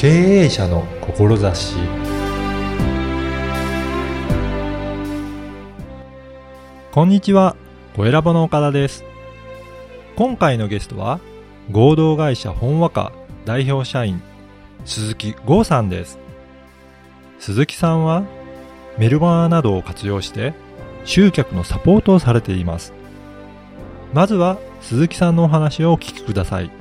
経営者の志こんにちは、小選ぼの岡田です。今回のゲストは、合同会社本和歌代表社員、鈴木剛さんです。鈴木さんは、メルマガなどを活用して、集客のサポートをされています。まずは、鈴木さんのお話をお聞きください。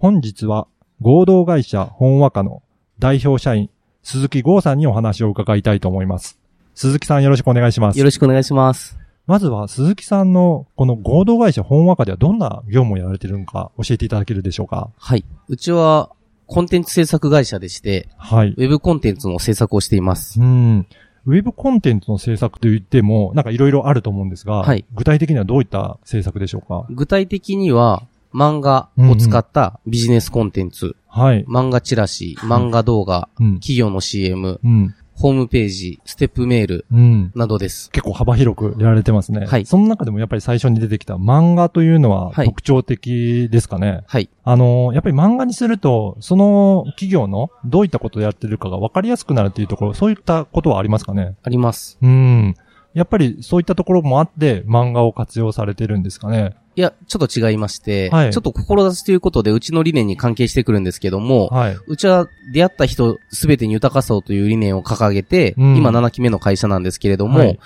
本日は合同会社本和歌の代表社員鈴木剛さんにお話を伺いたいと思います。鈴木さんよろしくお願いします。よろしくお願いします。まずは鈴木さんのこの合同会社本和歌ではどんな業務をやられているのか教えていただけるでしょうかはい。うちは、コンテンツ制作会社でして、はい。ウェブコンテンツの制作をしています。うん。ウェブコンテンツの制作といっても、なんかいろいろあると思うんですが、はい具体的にはどういった制作でしょうか？具体的には、漫画を使ったビジネスコンテンツ、はい。漫画チラシ、漫画動画、うん。企業の CM、うん。ホームページ、ステップメールうん。などです。結構幅広くやられてますね。はいその中でもやっぱり最初に出てきた漫画というのははい特徴的ですかね。はい。あの、やっぱり漫画にすると、その企業のどういったことをやってるかが分かりやすくなるっていうところ、そういったことはありますかね？あります。うん。やっぱりそういったところもあって、漫画を活用されてるんですかね。いや、ちょっと違いまして、はい。ちょっと志ということで、うちの理念に関係してくるんですけども、はい。うちは出会った人すべてに豊かさをという理念を掲げて、うん。今7期目の会社なんですけれども、はい。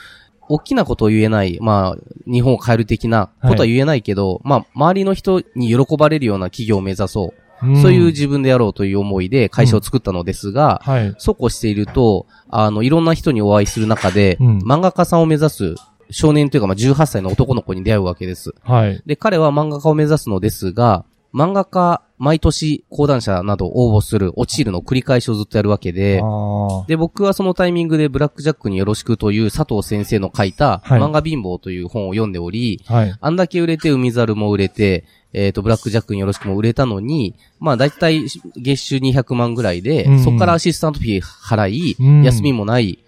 大きなことを言えない、まあ、日本を変える的なことは言えないけど、まあ、周りの人に喜ばれるような企業を目指そう。ん。そういう自分でやろうという思いで会社を作ったのですが、はい。そうこうしていると、あの、いろんな人にお会いする中で、うん。漫画家さんを目指す少年というか、まあ、18歳の男の子に出会うわけです。はい。で、彼は漫画家を目指すのですが、漫画家、毎年講談社など応募する、落ちるの繰り返しをずっとやるわけで、あで、僕はそのタイミングでブラックジャックによろしくという佐藤先生の書いた、はい漫画貧乏という本を読んでおり、あ。はい。あんだけ売れて海猿も売れて、えっ、と、ブラックジャックによろしくも売れたのに、まあ大体月収200万ぐらいで、うんそこからアシスタントフィー払い、うん休みもないうん。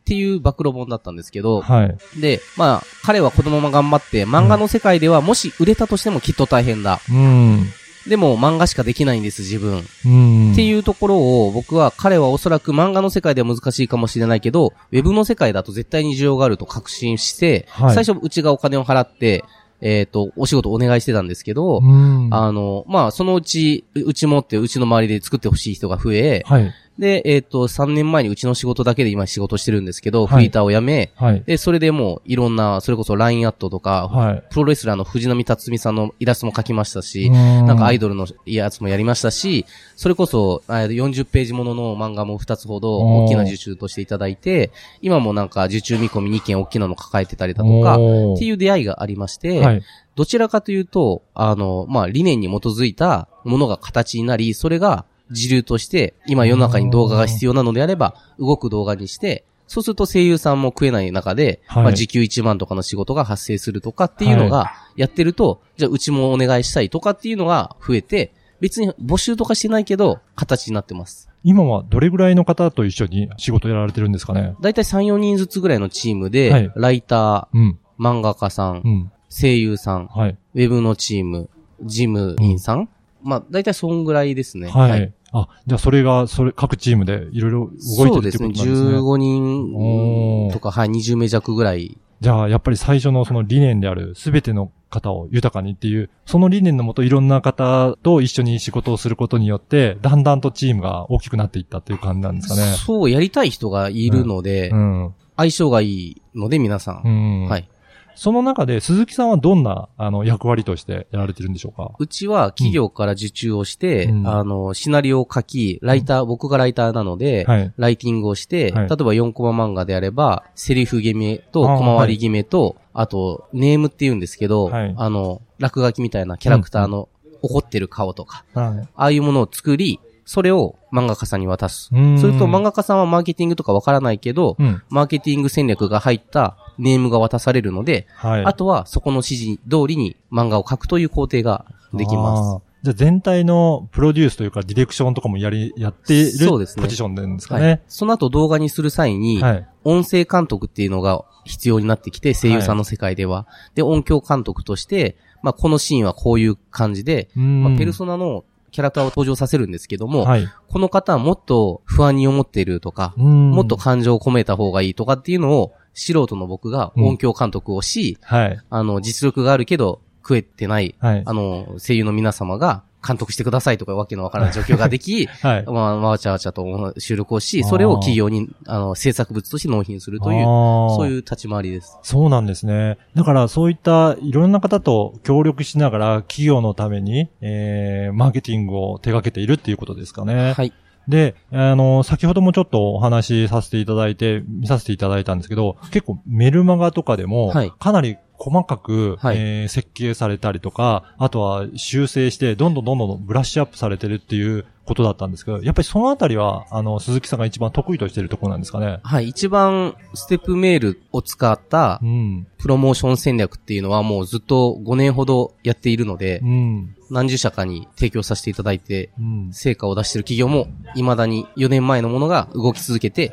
っていう暴露本だったんですけど、はい。で、まあ彼は子供も頑張って、漫画の世界ではもし売れたとしてもきっと大変だ。うん。でも漫画しかできないんです、自分。うん。っていうところを僕は彼はおそらく漫画の世界では難しいかもしれないけど、ウェブの世界だと絶対に需要があると確信して、はい最初うちがお金を払って、えっ、と、お仕事お願いしてたんですけど、うん。あの、まあ、そのうち、ううちもって、うちの周りで作ってほしい人が増え、はい。で、えっ、と、3年前にうちの仕事だけで今仕事してるんですけど、はいフリーターを辞め、はい。で、それでもういろんな、それこそ LINE アットとか、はい。プロレスラーの藤波辰巳さんのイラストも描きましたし、ななんかアイドルのやつもやりましたし、それこそあ40ページものの漫画も2つほど大きな受注としていただいて、今もなんか受注見込み2件大きなの抱えてたりだとか、ってういう出会いがありまして、はい。どちらかというと、あの、まあ、理念に基づいたものが形になり、それが時流として、今世の中に動画が必要なのであれば、動く動画にして、そうすると声優さんも食えない中で、はいまあ、時給1万とかの仕事が発生するとかっていうのが、やってると、じゃあうちもお願いしたいとかっていうのが増えて、別に募集とかしてないけど、形になってます。今はどれぐらいの方と一緒に仕事やられてるんですかね？だいたい3、4人ずつぐらいのチームで、はいライタうん。ー、漫画家さん、うん。声優さん、はい。ウェブのチーム、事務員さん、まあ、だいたいそんぐらいですね。はい。あ、じゃあそれが、それ、各チームでいろいろ動いてるってそうですね。ことなんですね。15おー人とか、はい、20名弱ぐらい。じゃあ、やっぱり最初のその理念である、すべての方を豊かにっていう、その理念のもといろんな方と一緒に仕事をすることによって、だんだんとチームが大きくなっていったっていう感じなんですかね。そう、やりたい人がいるので、うん。相性がいいので、皆さ。うんん。はい。その中で、鈴木さんはどんな、あの、役割としてやられてるんでしょうか？うちは企業から受注をして、うん。あの、シナリオを書き、ライター、僕がライターなので、はい。ライティングをして、はい。例えば4コマ漫画であれば、セリフ決めと、コマ割り決めと、あと、ネームって言うんですけど、はい。あの、落書きみたいなキャラクターの怒ってる顔とか、はい。ああいうものを作り、それを漫画家さんに渡す。うんすると漫画家さんはマーケティングとかわからないけど、うん。マーケティング戦略が入ったネームが渡されるので、はい。あとはそこの指示通りに漫画を描くという工程ができます。じゃあ全体のプロデュースというかディレクションとかもやり、やっているそうですねポジションなんですかはいね。。その後動画にする際に、はい。音声監督っていうのが必要になってきて、声優さんの世界では。で、音響監督として、まあ、このシーンはこういう感じで、うんまあ、ペルソナのキャラクターを登場させるんですけども、はい。この方はもっと不安に思っているとか、うんもっと感情を込めた方がいいとかっていうのを、素人の僕が音響監督をし、はい。あの、実力があるけど、食えてない、はい。あの、声優の皆様が監督してくださいとかわけのわからない状況ができ、はい。まあ、わちゃわちゃと収録をし、それを企業に、あの、制作物として納品するという、そそういう立ち回りです。そうなんですね。だからそういったいろんな方と協力しながら企業のために、えー、マーケティングを手掛けているっていうことですかね。はい。で、あの、先ほどもちょっとお話しさせていただいて、見させていただいたんですけど、結構メルマガとかでも、はいかなり細かく、はいえー設計されたりとか、あとは修正して、どんどんどんどんブラッシュアップされてるっていうことだったんですけど、やっぱりそのあたりは、あの、鈴木さんが一番得意としているところなんですかね？はい。一番、ステップメールを使ったう、ん。プロモーション戦略っていうのはもうずっと5年ほどやっているのでう、ん。何十社かに提供させていただいて、うん。成果を出している企業も、未だに4年前のものが動き続けて、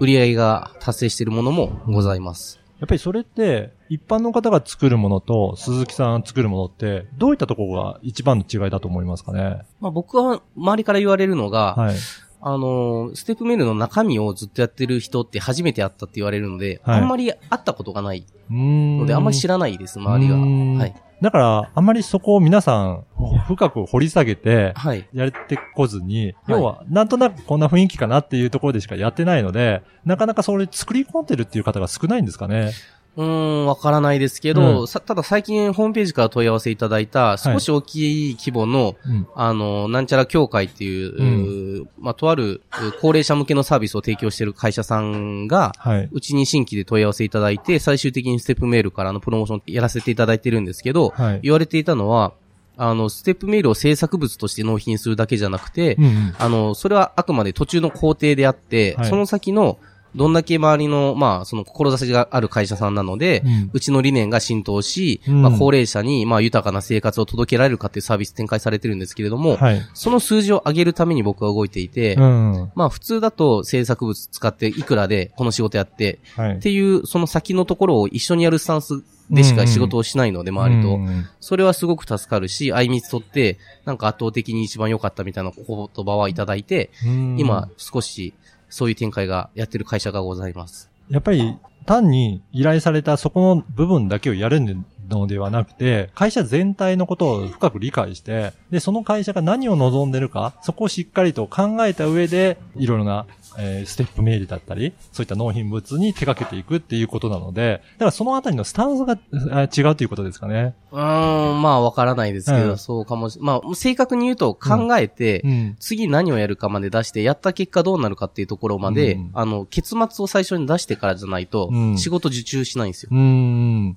売り上げが達成しているものもございます。やっぱりそれって、一般の方が作るものと鈴木さん作るものって、どういったところが一番の違いだと思いますかね？まあ僕は周りから言われるのが、はい。あのー、ステップメールの中身をずっとやってる人って初めて会ったって言われるので、はいあんまり会ったことがないうんので、あんまり知らないです、周りが。うんはい。だから、あんまりそこを皆さん、深く掘り下げて、はい。やってこずに、要は、なんとなくこんな雰囲気かなっていうところでしかやってないので、なかなかそれ作り込んでるっていう方が少ないんですかね？うーん、わからないですけど、うんさただ最近ホームページから問い合わせいただいた、少し大きい規模の、うん。あの、なんちゃら協会っていう、ううーまあ、とある、う高齢者向けのサービスを提供している会社さんが、はい。うちに新規で問い合わせいただいて、最終的にステップメールからのプロモーションやらせていただいてるんですけど、はい。言われていたのは、あの、ステップメールを制作物として納品するだけじゃなくて、うんうん。あの、それはあくまで途中の工程であって、はいその先の、どんだけ周りの、まあ、その志がある会社さんなので、うんうちの理念が浸透し、うんまあ、高齢者に、まあ、豊かな生活を届けられるかっていうサービス展開されてるんですけれども、はい。その数字を上げるために僕は動いていて、うん。まあ、普通だと制作物使っていくらでこの仕事やって、はい。っていう、その先のところを一緒にやるスタンスでしか仕事をしないので、周りと。うんそれはすごく助かるし、相密とって、なんか圧倒的に一番良かったみたいな言葉はいただいて、うん今、少し、そういう展開がやってる会社がございます。やっぱり単に依頼されたそこの部分だけをやるのではなくて、会社全体のことを深く理解して、で、その会社が何を望んでるか、そこをしっかりと考えた上で、いろいろな、えーステップメールだったり、そういった納品物に手掛けていくっていうことなので、だからそのあたりのスタンスがあ違うということですかね。うーん、まあわからないですけど、うんそうかもし、まあ正確に言うと考えて、うん。次何をやるかまで出して、やった結果どうなるかっていうところまで、うんあの、結末を最初に出してからじゃないとう、ん仕事受注しないんですよ。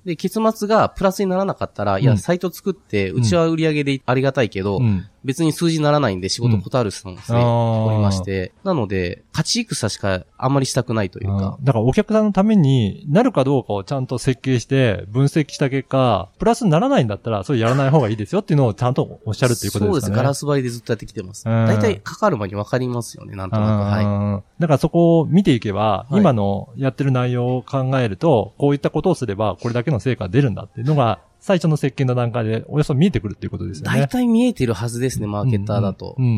で、結末がプラスにならなかったら、いうや、んサイト作って、うちは売り上げでありがたいけど、うん。別に数字にならないんで仕事断るスタンスおりまして、なので、勝ち戦しかあんまりしたくないというかうん、だからお客さんのためになるかどうかをちゃんと設計して分析した結果、プラスにならないんだったら、それやらない方がいいですよっていうのをちゃんとおっしゃるっていうことですかね。そうです。ガラス張りでずっとやってきてます。うん大体かかる前に分かりますよね、なんとなく。はい。はい。だからそこを見ていけば、はい今のやってる内容を考えると、こういったことをすれば、これだけの成果が出るんだっていうのが、最初の設計の段階でおよそ見えてくるっていうことですよね。大体見えてるはずですね、マーケッターだとう。んう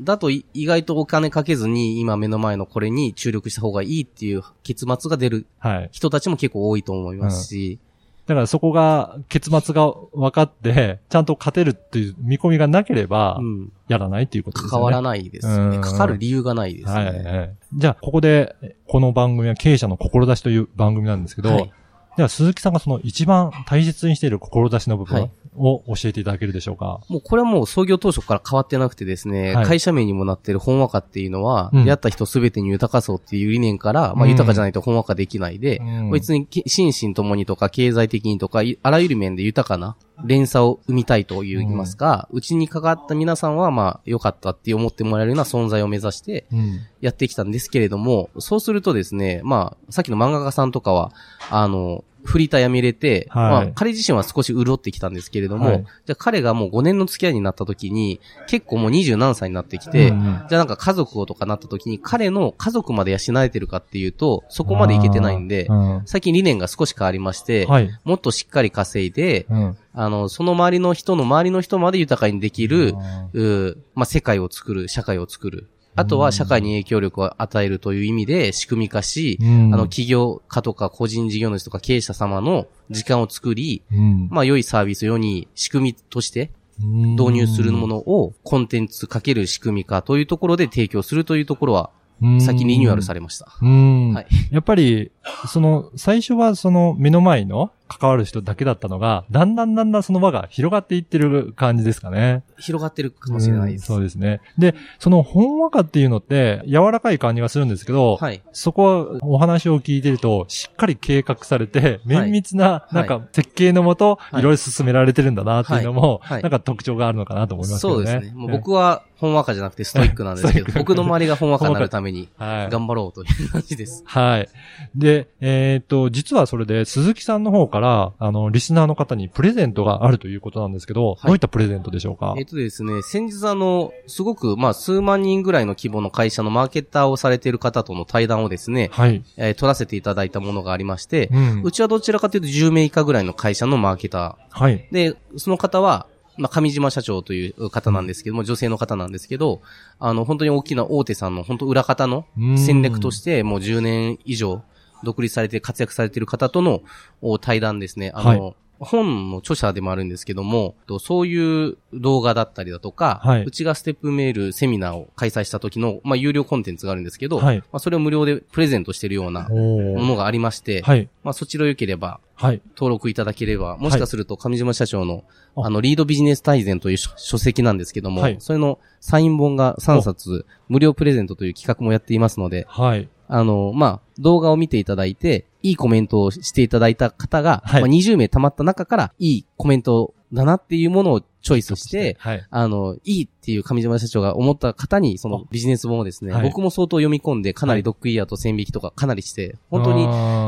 ん。だとい意外とお金かけずに今目の前のこれに注力した方がいいっていう結末が出るはい。人たちも結構多いと思いますし、だからそこが、結末が分かって、ちゃんと勝てるっていう見込みがなければう、ん。やらないっていうことですよね。関わらないですよね。うんかかる理由がないですはいね。はい。じゃあ、ここで、この番組は経営者の志という番組なんですけど、はいでは鈴木さんがその一番大切にしている志の部分。はい。を教えていただけるでしょうか？もうこれはもう創業当初から変わってなくてですね、はい。会社名にもなってる本和歌っていうのは、うん。出会った人すべてに豊かそうっていう理念から、まあうん。豊かじゃないと本和歌できないで、うん。別にけ心身ともにとか経済的にとか、いあらゆる面で豊かな連鎖を生みたいと言いますか、うち、に関わった皆さんはまあ良かったって思ってもらえるような存在を目指してうん。やってきたんですけれども、そうするとですね、まあ、さっきの漫画家さんとかは、あの、フリーターやめれて、はいまあ、彼自身は少し潤ってきたんですけれども、はいじゃあ彼がもう5年の付き合いになった時に、結構もう20何歳になってきて、うんうんじゃあなんか家族をとかなった時に、彼の家族まで養えてるかっていうと、そこまでいけてないんで、うん最近理念が少し変わりまして、はい。もっとしっかり稼いで、うん。あの、その周りの人の周りの人まで豊かにできる、うーまあ、世界を作る、社会を作る。あとは社会に影響力を与えるという意味で仕組み化し、うん。あの、企業家とか個人事業主とか経営者様の時間を作り、うん。まあ、良いサービスを世に仕組みとして導入するものをコンテンツかける仕組み化というところで提供するというところは、うん。先リニューアルされました。うん。はい。やっぱり、その、最初はその目の前の関わる人だけだったのが、だんだんだんだんその輪が広がっていってる感じですかね。広がってるかもしれないです。うんそうですね。で、そのほんわかっていうのって柔らかい感じがするんですけど、はい。そこはお話を聞いてると、しっかり計画されて、綿密な、いなんか設計のもと、いいろいろ進められてるんだなっていうのも、なんか特徴があるのかなと思いますね。そうですね。もう僕はほんわかじゃなくてストイックなんですけど、僕の周りがほんわかになるためにはい。頑張ろうという感じです。はい。で、えっ、と、実はそれで、鈴木さんの方から、あの、リスナーの方にプレゼントがあるということなんですけど、いどういったプレゼントでしょうか？えっとですね、先日あの、すごく、まあ、数万人ぐらいの規模の会社のマーケッターをされている方との対談をですね、はい。えー取らせていただいたものがありまして、うんうちはどちらかというと10名以下ぐらいの会社のマーケタはい。ー。で、その方は、まあ、上島社長という方なんですけども、女性の方なんですけど、あの、本当に大きな大手さんの、本当裏方のうん戦略として、もう10年以上、独立されて活躍されている方とのお対談ですね。あの、は本の著者でもあるんですけども、とそういう動画だったりだとか、はいうちがステップメールセミナーを開催した時の、まあ、有料コンテンツがあるんですけど、はいまあ、それを無料でプレゼントしているようなものがありまして、はい。まあ、そちら良ければはい。登録いただければ、もしかすると上島社長の、ああの、リードビジネス大全という書書籍なんですけども、はいそれのサイン本が3冊無料プレゼントという企画もやっていますので、はい。あの、まあ、動画を見ていただいて、いいコメントをしていただいた方が、はいまあ、20名溜まった中から、いいコメントだなっていうものをチョイスして、はい。あの、いいっていう上島社長が思った方に、そのビジネス本をですね、はい僕も相当読み込んで、かなりドッグイヤーと線引きとかかなりして、本当にに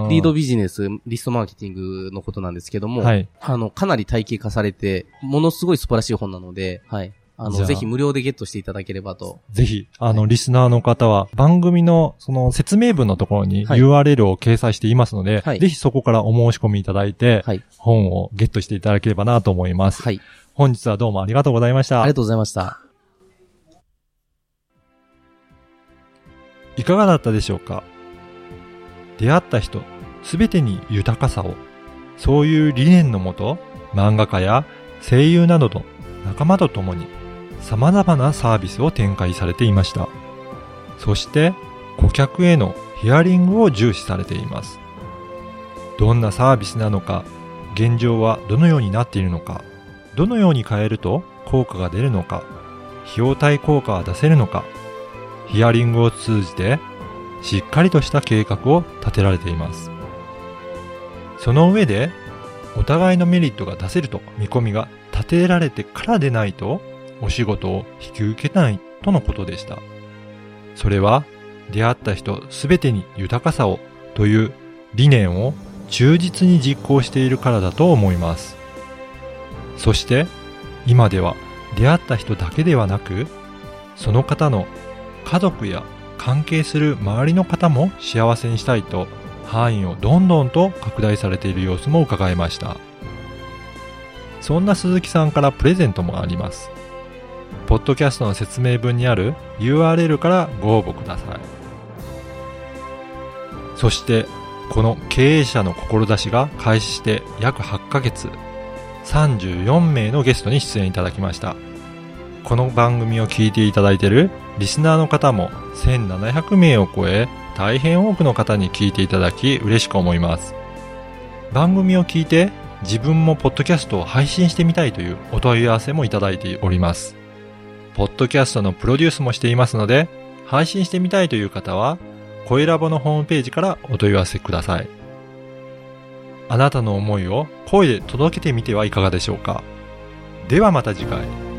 リードビジネス、リストマーケティングのことなんですけども、はい。あの、かなり体系化されて、ものすごい素晴らしい本なので、はい。あの、ぜひ無料でゲットしていただければと。ぜひ、あの、リスナーの方は、番組の、その、説明文のところにはい URL を掲載していますので、はいぜひそこからお申し込みいただいて、はい。本をゲットしていただければなと思います。はい。本日はどうもありがとうございましたありが。とうございました。いかがだったでしょうか？出会った人、すべてに豊かさを。そういう理念のもと、漫画家や声優などの仲間と共に様々なサービスを展開されていました。そして、顧客へのヒアリングを重視されています。どんなサービスなのか、現状はどのようになっているのか、どのように変えると効果が出るのか、費用対効果は出せるのか、ヒアリングを通じてしっかりとした計画を立てられています。その上で、お互いのメリットが出せると見込みが立てられてからでないと、お仕事を引き受けないとのことでした。それは、出会った人すべてに豊かさをという理念を忠実に実行しているからだと思います。そして、今では出会った人だけではなく、その方の家族や関係する周りの方も幸せにしたいと範囲をどんどんと拡大されている様子も伺えましたそんな鈴木さんからプレゼントもありますポッドキャストの説明文にある URL からご応募ください。そしてこの経営者の志が開始して約8ヶ月34名のゲストに出演いただきました。この番組を聞いていただいているリスナーの方も1700名を超え大変多くの方に聞いていただき嬉しく思います。番組を聞いて自分もポッドキャストを配信してみたいというお問い合わせもいただいております。ポッドキャストのプロデュースもしていますので配信してみたいという方は声ラボのホームページからお問い合わせください。あなたの思いを声で届けてみてはいかがでしょうか。ではまた次回。